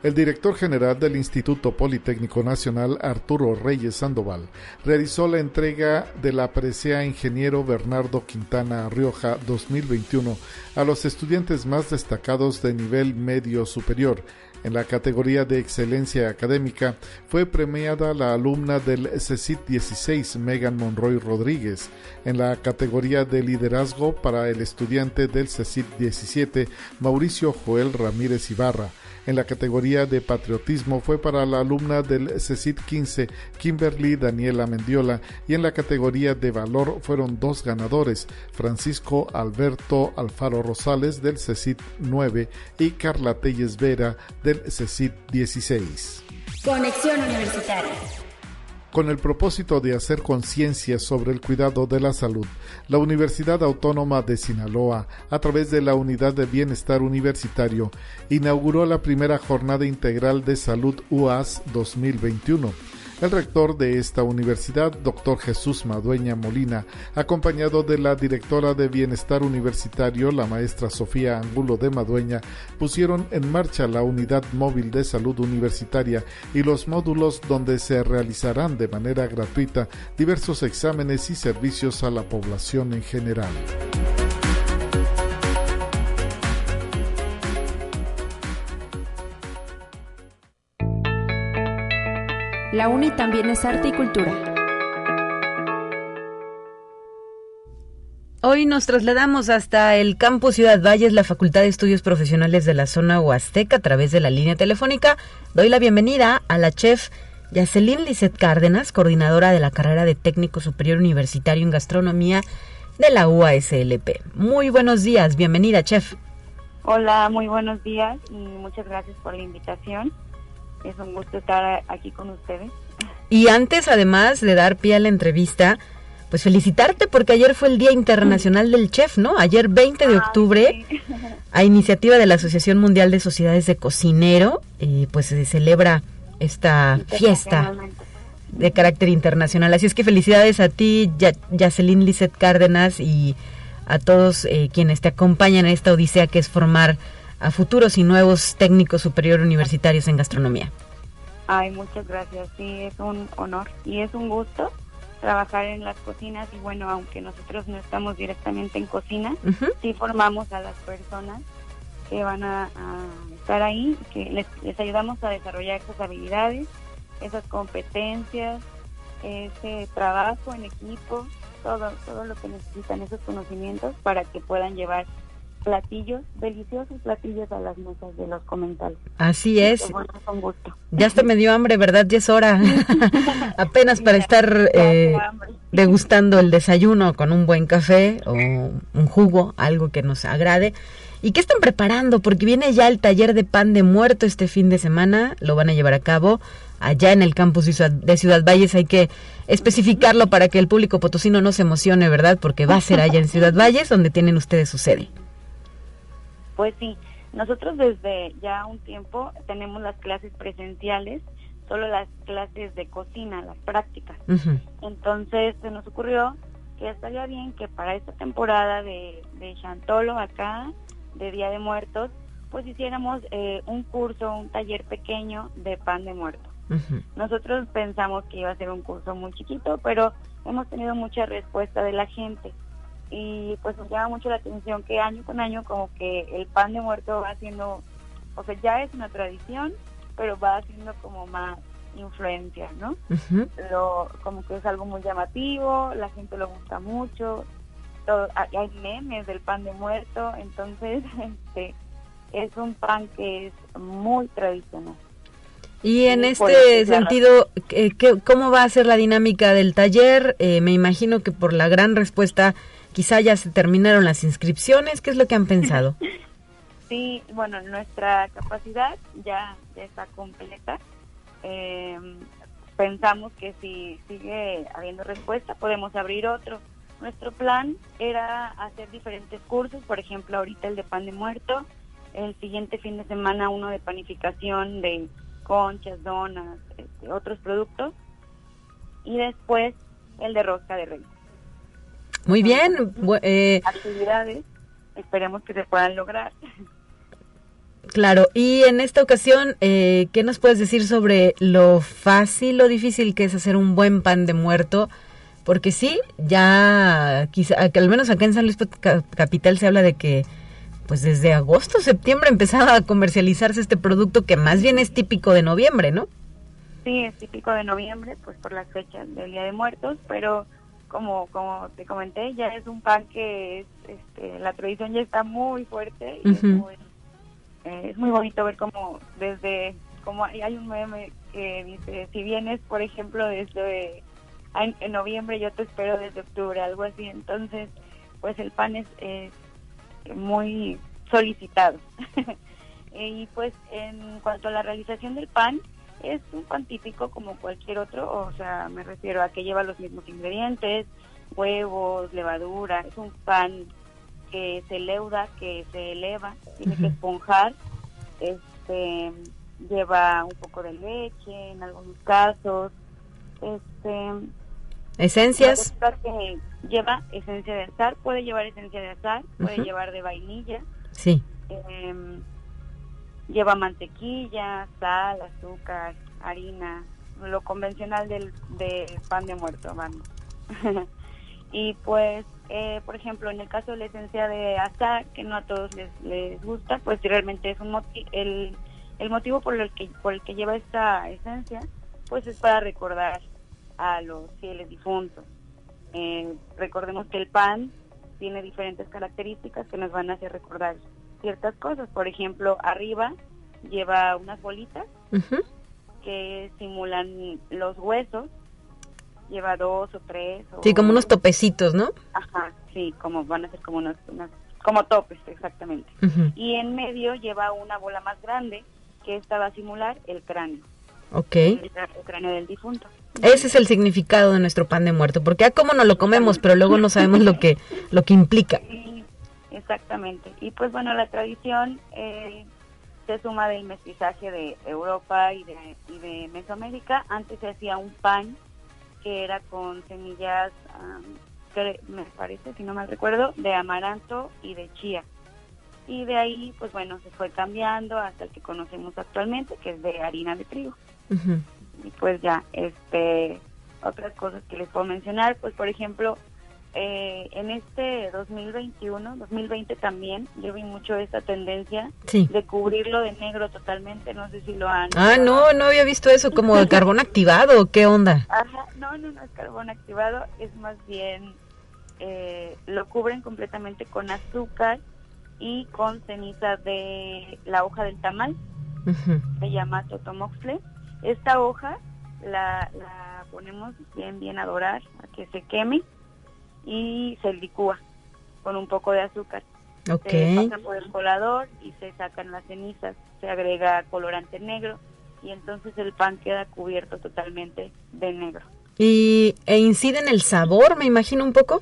El director general del Instituto Politécnico Nacional, Arturo Reyes Sandoval, realizó la entrega de la presea Ingeniero Bernardo Quintana Rioja 2021 a los estudiantes más destacados de nivel medio superior. En la categoría de excelencia académica fue premiada la alumna del CECIT 16, Megan Monroy Rodríguez. En la categoría de liderazgo para el estudiante del CECIT 17, Mauricio Joel Ramírez Ibarra En la categoría de patriotismo fue para la alumna del CECIT 15, Kimberly Daniela Mendiola, y en la categoría de valor fueron dos ganadores, Francisco Alberto Alfaro Rosales del CECIT 9 y Carla Telles Vera del CECIT 16. Conexión Universitaria. Con el propósito de hacer conciencia sobre el cuidado de la salud, la Universidad Autónoma de Sinaloa, a través de la Unidad de Bienestar Universitario, inauguró la primera Jornada Integral de Salud UAS 2021 el rector de esta universidad, doctor Jesús Madueña Molina, acompañado de la directora de Bienestar Universitario, la maestra Sofía Angulo de Madueña, pusieron en marcha la unidad móvil de salud universitaria y los módulos donde se realizarán de manera gratuita diversos exámenes y servicios a la población en general. La UNI también es arte y cultura. Hoy nos trasladamos hasta el campus Ciudad Valles, la Facultad de Estudios Profesionales de la zona Huasteca, a través de la línea telefónica. Doy la bienvenida a la chef Yacelín Lizeth Cárdenas, coordinadora de la carrera de Técnico Superior Universitario en Gastronomía de la UASLP. Muy buenos días, bienvenida, chef. Hola, muy buenos días y muchas gracias por la invitación. Es un gusto estar aquí con ustedes. Y antes, además de dar pie a la entrevista, pues felicitarte porque ayer fue el Día Internacional del Chef, ¿no? Ayer 20 de octubre, a iniciativa de la Asociación Mundial de Sociedades de Cocinero, y pues se celebra esta fiesta de carácter internacional. Así es que felicidades a ti, Yacelín Lizeth Cárdenas, y a todos eh, quienes te acompañan en esta odisea que es formar a futuros y nuevos técnicos superior universitarios en gastronomía. Ay, muchas gracias. Sí, es un honor y es un gusto trabajar en las cocinas y bueno, aunque nosotros no estamos directamente en cocina, sí formamos a las personas que van a, estar ahí, que les, les, ayudamos a desarrollar esas habilidades, esas competencias, ese trabajo en equipo, todo, todo lo que necesitan, esos conocimientos para que puedan llevar platillos, deliciosos platillos a las mesas de los comentarios. Así es. Ya hasta me dio hambre, ¿verdad? Ya es hora. Apenas para estar eh, degustando el desayuno con un buen café o un jugo, algo que nos agrade. ¿Y qué están preparando? Porque viene ya el taller de pan de muerto este fin de semana, lo van a llevar a cabo allá en el campus de Ciudad Valles. Hay que especificarlo para que el público potosino no se emocione, ¿verdad? Porque va a ser allá en Ciudad Valles, donde tienen ustedes su sede. Pues sí, nosotros desde ya un tiempo tenemos las clases presenciales, solo las clases de cocina, las prácticas. Entonces se nos ocurrió que estaría bien que para esta temporada de, de Chantolo acá, de Día de Muertos, pues hiciéramos eh, un curso, un taller pequeño de pan de muerto. Nosotros pensamos que iba a ser un curso muy chiquito, pero hemos tenido mucha respuesta de la gente y pues nos llama mucho la atención que año con año como que el pan de muerto va haciendo, o sea, ya es una tradición, pero va haciendo como más influencia, ¿no? lo, como que es algo muy llamativo, la gente lo gusta mucho, todo, hay memes del pan de muerto, entonces este es un pan que es muy tradicional. Y en este sentido, ¿qué, ¿cómo va a ser la dinámica del taller? Eh, me imagino que por la gran respuesta Quizá ya se terminaron las inscripciones. ¿Qué es lo que han pensado? Sí, bueno, nuestra capacidad ya, está completa. Em, pensamos que si sigue habiendo respuesta, podemos abrir otro. Nuestro plan era hacer diferentes cursos, por ejemplo, ahorita el de pan de muerto, el siguiente fin de semana uno de panificación de conchas, donas, este, otros productos, y después el de rosca de reyes. Muy bien. Eh, actividades, esperemos que se puedan lograr. Claro, y en esta ocasión, eh, ¿qué nos puedes decir sobre lo fácil o difícil que es hacer un buen pan de muerto? Porque sí, ya, quizá, al menos acá en San Luis Capital se habla de que pues desde agosto, septiembre empezaba a comercializarse este producto que más bien es típico de noviembre, ¿no? Sí, es típico de noviembre, pues por las fechas del Día de Muertos, pero como, como te comenté, ya es un pan que es, este, la tradición ya está muy fuerte y es muy, eh, es muy bonito ver como desde, como hay, hay un meme que dice, si vienes, por ejemplo, desde en, en noviembre, yo te espero desde octubre, algo así. Entonces, pues el pan es, es muy solicitado. y pues en cuanto a la realización del pan, es un pan típico como cualquier otro, o sea, me refiero a que lleva los mismos ingredientes, huevos, levadura, es un pan que se leuda, que se eleva, tiene que esponjar, este lleva un poco de leche en algunos casos, este esencias. que lleva esencia de azar, puede llevar esencia de azar, puede llevar de vainilla, sí, em, lleva mantequilla, sal, azúcar, harina, lo convencional del, pan de muerto, vamos. y pues, eh, por ejemplo, en el caso de la esencia de azar, que no a todos les, gusta, pues realmente es un el, el motivo por el que por el que lleva esta esencia, pues es para recordar a los fieles difuntos. Eh, recordemos que el pan tiene diferentes características que nos van a hacer recordar ciertas cosas. Por ejemplo, arriba lleva unas bolitas que simulan los huesos. Lleva dos o tres. sí, como unos topecitos, ¿no? Ajá, sí, como van a ser como unos, como topes, exactamente. Y en medio lleva una bola más grande que esta va a simular el cráneo. Ok. El, cráneo del difunto. Ese es el significado de nuestro pan de muerto, porque a cómo no lo comemos, pero luego no sabemos lo que lo que implica. Exactamente. Y pues bueno, la tradición eh, se suma del mestizaje de Europa y de, y de Mesoamérica. Antes se hacía un pan que era con semillas, que me parece, si no mal recuerdo, de amaranto y de chía. Y de ahí, pues bueno, se fue cambiando hasta el que conocemos actualmente, que es de harina de trigo. Y pues ya, este, otras cosas que les puedo mencionar, pues por ejemplo, eh, en este 2021, 2020 también, yo vi mucho esta tendencia de cubrirlo de negro totalmente, no sé si lo han... Ah, no, no había visto eso, como de carbón activado, ¿qué onda? Ajá, no, no, no es carbón activado, es más bien, eh, lo cubren completamente con azúcar y con ceniza de la hoja del tamal, se llama totomoxle. Esta hoja la, la ponemos bien, bien a dorar, a que se queme y se licúa con un poco de azúcar. Se pasa por el colador y se sacan las cenizas, se agrega colorante negro y entonces el pan queda cubierto totalmente de negro. ¿Y e incide en el sabor, me imagino un poco?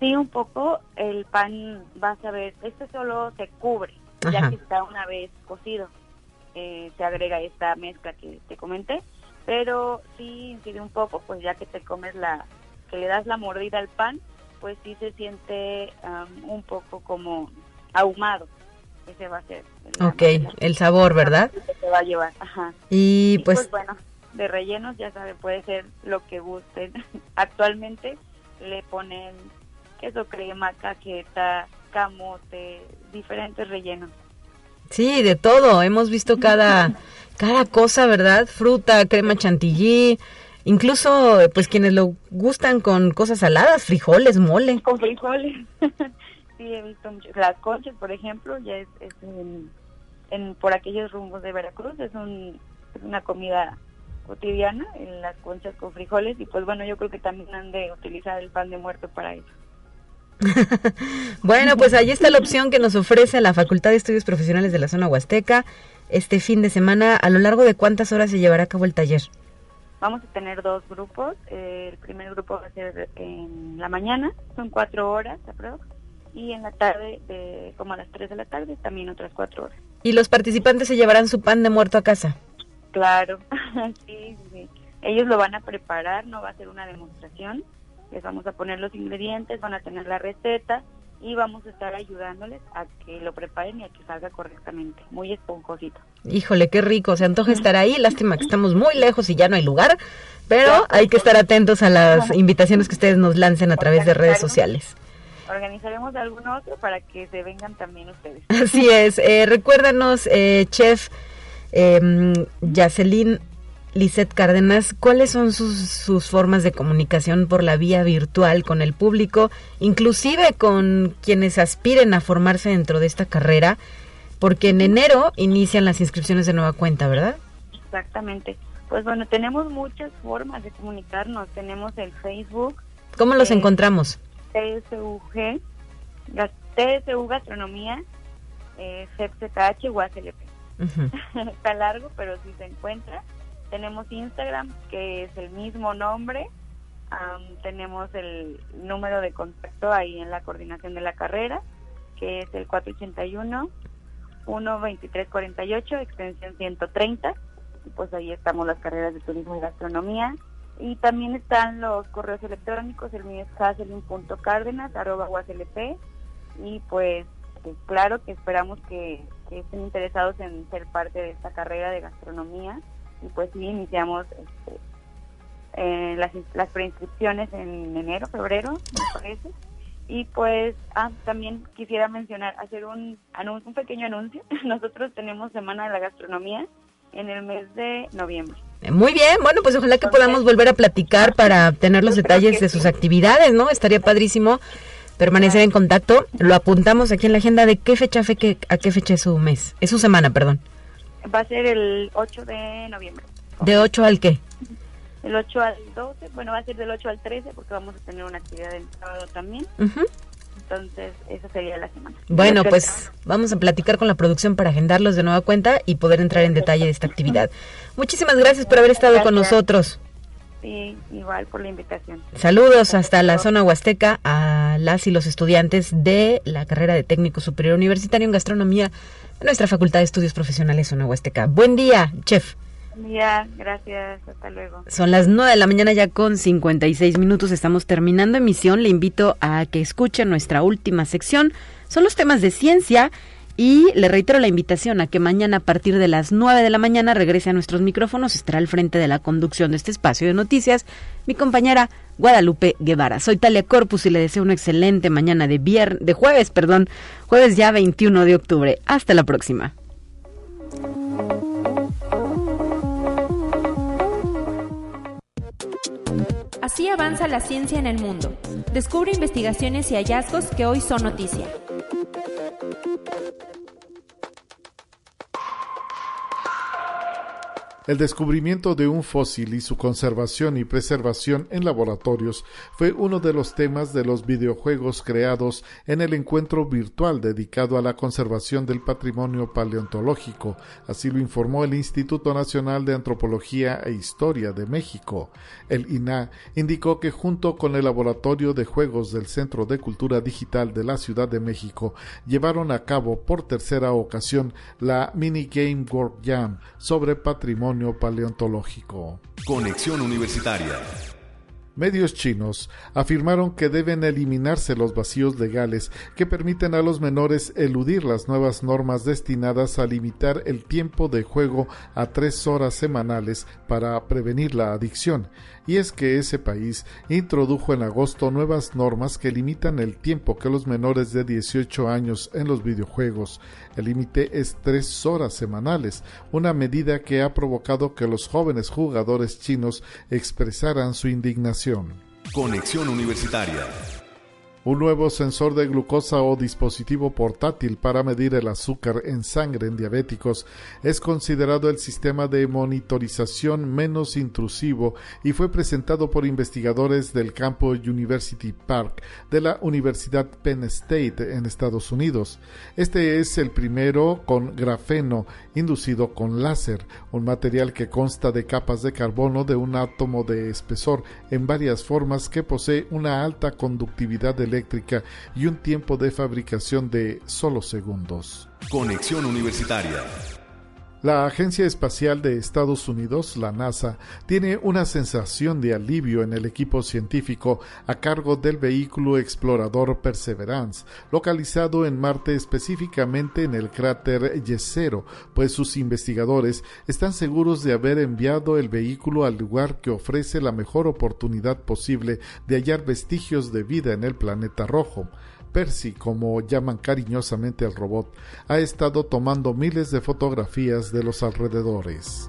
Sí, un poco. El pan, vas a ver, este solo se cubre, ya que está una vez cocido. Eh, se agrega esta mezcla que te comenté, pero sí incide un poco, pues ya que te comes la, que le das la mordida al pan, pues sí se siente un poco como ahumado. Ese va a ser. El ok, el sabor, ¿verdad? Que se va a llevar, ajá. Y, pues, pues... bueno, de rellenos ya sabe, puede ser lo que gusten. Actualmente le ponen queso crema, cajeta, camote, diferentes rellenos. Sí, de todo. Hemos visto cada, cada cosa, ¿verdad? Fruta, crema chantilly, Incluso, pues quienes lo gustan con cosas saladas, frijoles, mole. Con frijoles. sí, he visto muchas. Las conchas, por ejemplo, ya es, en, por aquellos rumbos de Veracruz, es, un, es una comida cotidiana, en las conchas con frijoles. Y pues bueno, yo creo que también han de utilizar el pan de muerto para eso. bueno, pues ahí está la opción que nos ofrece la Facultad de Estudios Profesionales de la Zona Huasteca este fin de semana. ¿A lo largo de cuántas horas se llevará a cabo el taller? Vamos a tener dos grupos. el primer grupo va a ser en la mañana, son cuatro horas y en la tarde, de, como a las tres de la tarde, también otras cuatro horas. ¿Y los participantes se llevarán su pan de muerto a casa? Claro, sí, sí. Ellos lo van a preparar, no va a ser una demostración. Les vamos a poner los ingredientes, van a tener la receta y vamos a estar ayudándoles a que lo preparen y a que salga correctamente, muy esponjosito. Híjole, qué rico, se antoja estar ahí, lástima que estamos muy lejos y ya no hay lugar, pero hay que estar atentos a las invitaciones que ustedes nos lancen a través de redes sociales. Organizaremos algún otro para que se vengan también ustedes. Así es, eh, recuérdanos, eh, chef eh, Yacelín Lisette Cárdenas, ¿cuáles son sus, formas de comunicación por la vía virtual con el público, inclusive con quienes aspiren a formarse dentro de esta carrera? porque en enero inician las inscripciones de nueva cuenta, ¿verdad? Exactamente. Pues bueno, tenemos muchas formas de comunicarnos. Tenemos el Facebook. ¿Cómo los eh, encontramos? TSUG, TSU Gastronomía, eh, FEPZH, UASLP. Está largo, pero si se encuentra. Tenemos Instagram, que es el mismo nombre. tenemos el número de contacto ahí en la coordinación de la carrera, que es el 481 12348, extensión 130 pues ahí estamos las carreras de turismo y gastronomía. Y también están los correos electrónicos, el mío es arroba y pues, pues, claro que esperamos que, estén interesados en ser parte de esta carrera de gastronomía y pues sí, iniciamos este, eh, las, las preinscripciones en enero, febrero, me parece. Y pues ah, también quisiera mencionar, hacer un, un pequeño anuncio. Nosotros tenemos Semana de la Gastronomía en el mes de noviembre. Muy bien, bueno, pues ojalá que podamos volver a platicar para tener los detalles de sus actividades, ¿no? Estaría padrísimo permanecer en contacto. Lo apuntamos aquí en la agenda de qué fecha, fe, que, a qué fecha es su mes, es su semana, perdón. Va a ser el 8 de noviembre. ¿De 8 al qué? El 8 al 12, bueno, va a ser del 8 al 13 porque vamos a tener una actividad el sábado también. Entonces, esa sería la semana. Bueno, pues vamos a platicar con la producción para agendarlos de nueva cuenta y poder entrar en detalle de esta actividad. Muchísimas gracias por haber estado con nosotros. Sí, igual por la invitación. Saludos hasta la zona huasteca a las y los estudiantes de la carrera de técnico superior universitario en gastronomía nuestra Facultad de Estudios Profesionales Zona Huasteca. Buen día, chef. Ya, gracias, hasta luego. Son las 9 de la mañana ya con 56 minutos, estamos terminando emisión, le invito a que escuche nuestra última sección, son los temas de ciencia y le reitero la invitación a que mañana a partir de las 9 de la mañana regrese a nuestros micrófonos, estará al frente de la conducción de este espacio de noticias mi compañera Guadalupe Guevara. Soy Talia Corpus y le deseo una excelente mañana de viernes, de jueves, perdón, jueves ya 21 de octubre. Hasta la próxima. Así avanza la ciencia en el mundo. Descubre investigaciones y hallazgos que hoy son noticia. El descubrimiento de un fósil y su conservación y preservación en laboratorios fue uno de los temas de los videojuegos creados en el encuentro virtual dedicado a la conservación del patrimonio paleontológico, así lo informó el Instituto Nacional de Antropología e Historia de México. El INA indicó que junto con el Laboratorio de Juegos del Centro de Cultura Digital de la Ciudad de México llevaron a cabo por tercera ocasión la Mini Game World Jam sobre patrimonio paleontológico. Conexión Universitaria. Medios chinos afirmaron que deben eliminarse los vacíos legales que permiten a los menores eludir las nuevas normas destinadas a limitar el tiempo de juego a tres horas semanales para prevenir la adicción y es que ese país introdujo en agosto nuevas normas que limitan el tiempo que los menores de 18 años en los videojuegos. El límite es tres horas semanales, una medida que ha provocado que los jóvenes jugadores chinos expresaran su indignación. Conexión Universitaria un nuevo sensor de glucosa o dispositivo portátil para medir el azúcar en sangre en diabéticos es considerado el sistema de monitorización menos intrusivo y fue presentado por investigadores del campo University Park de la Universidad Penn State en Estados Unidos. Este es el primero con grafeno inducido con láser, un material que consta de capas de carbono de un átomo de espesor en varias formas que posee una alta conductividad y un tiempo de fabricación de solo segundos. Conexión Universitaria la Agencia Espacial de Estados Unidos, la NASA, tiene una sensación de alivio en el equipo científico a cargo del vehículo explorador Perseverance, localizado en Marte específicamente en el cráter Yesero, pues sus investigadores están seguros de haber enviado el vehículo al lugar que ofrece la mejor oportunidad posible de hallar vestigios de vida en el planeta rojo. Percy, como llaman cariñosamente al robot, ha estado tomando miles de fotografías de los alrededores.